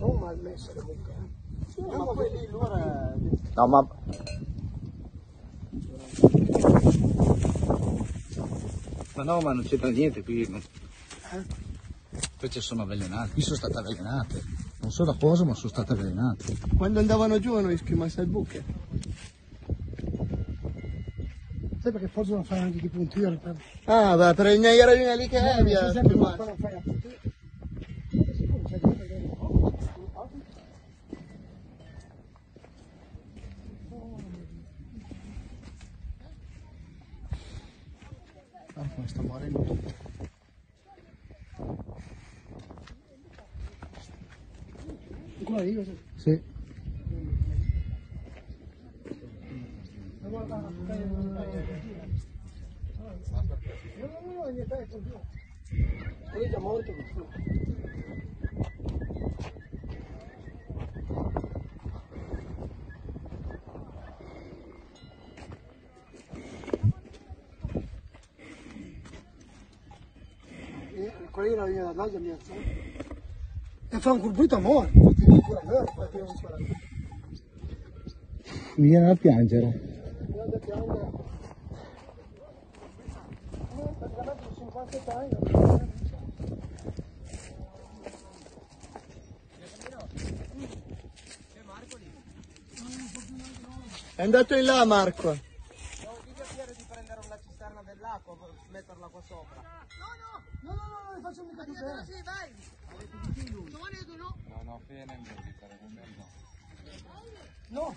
sono mal messe le buche. eh. Sì, ma poi lì l'ora... No, ma... Ma no, ma non c'entra niente qui. non- Queste sono avvelenate, qui sono state avvelenate. Non so da cosa, ma sono state avvelenate. Quando andavano giù hanno schiamato le buche. Sai perché forse non fai anche tipo un tiro per... Ah, beh, per il negro lì che è, via. Così. Sì. Ma guarda, no, no, no, niente, E quello lì la linea d'Atlanta mi alza. E fa un colpito a morte. A. Mi viene da piangere. Guarda piangere. Praticamente sono 50 anni. È andato in là Marco. Cisterna dell'acqua, metterla qua sopra. No, no, no, no, le faccio mica tutto. Sì, vai! No, no.